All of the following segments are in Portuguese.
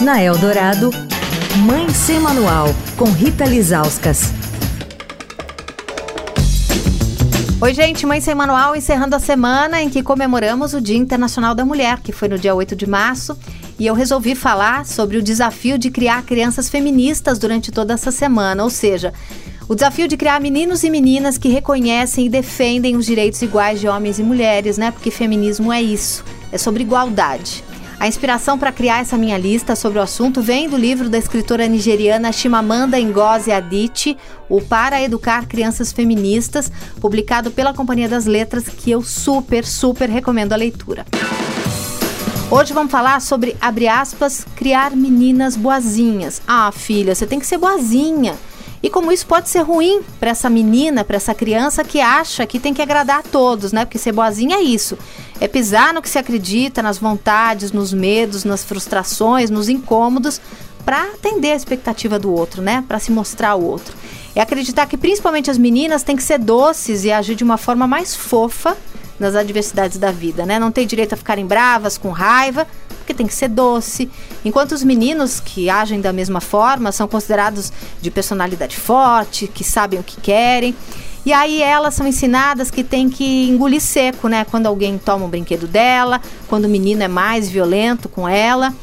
Na Eldorado, Mãe Sem Manual, com Rita Lizauskas. Oi, gente, Mãe Sem Manual encerrando a semana em que comemoramos o Dia Internacional da Mulher, que foi no dia 8 de março. E eu resolvi falar sobre o desafio de criar crianças feministas durante toda essa semana, ou seja, o desafio de criar meninos e meninas que reconhecem e defendem os direitos iguais de homens e mulheres, né? Porque feminismo é isso, é sobre igualdade. A inspiração para criar essa minha lista sobre o assunto vem do livro da escritora nigeriana Chimamanda Ngozi Adichie, O Para Educar Crianças Feministas, publicado pela Companhia das Letras, que eu super, super recomendo a leitura. Hoje vamos falar sobre, abre aspas, criar meninas boazinhas. Ah, filha, você tem que ser boazinha. E como isso pode ser ruim para essa menina, para essa criança que acha que tem que agradar a todos, né? Porque ser boazinha é isso. É pisar no que se acredita, nas vontades, nos medos, nas frustrações, nos incômodos, para atender a expectativa do outro, né? Para se mostrar ao outro. É acreditar que principalmente as meninas têm que ser doces e agir de uma forma mais fofa nas adversidades da vida, né? Não tem direito a ficarem bravas, com raiva, porque tem que ser doce. Enquanto os meninos que agem da mesma forma são considerados de personalidade forte, que sabem o que querem. E aí elas são ensinadas que tem que engolir seco, né? Quando alguém toma um brinquedo dela, quando o menino é mais violento com ela.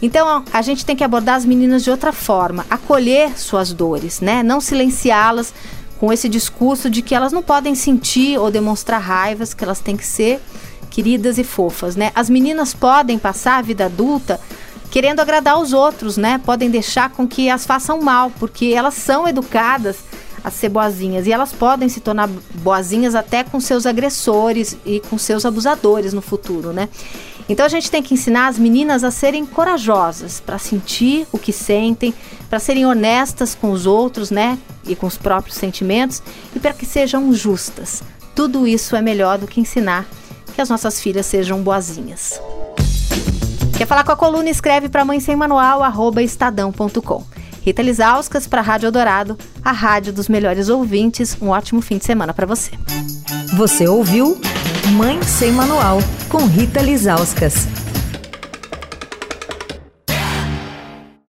Então a gente tem que abordar as meninas de outra forma, acolher suas dores, né? Não silenciá-las com esse discurso de que elas não podem sentir ou demonstrar raivas, que elas têm que ser queridas e fofas, né? As meninas podem passar a vida adulta querendo agradar os outros, né? Podem deixar com que as façam mal, porque elas são educadas a ser boazinhas e elas podem se tornar boazinhas até com seus agressores e com seus abusadores no futuro, né? Então a gente tem que ensinar as meninas a serem corajosas para sentir o que sentem, para serem honestas com os outros, né? E com os próprios sentimentos e para que sejam justas. Tudo isso é melhor do que ensinar que as nossas filhas sejam boazinhas. Quer falar com a coluna? Escreve para mãe sem manual, arroba estadão.com. Rita Lizauskas para a Rádio Dourado, a rádio dos melhores ouvintes. Um ótimo fim de semana para você. Você ouviu Mãe Sem Manual, com Rita Lizauskas.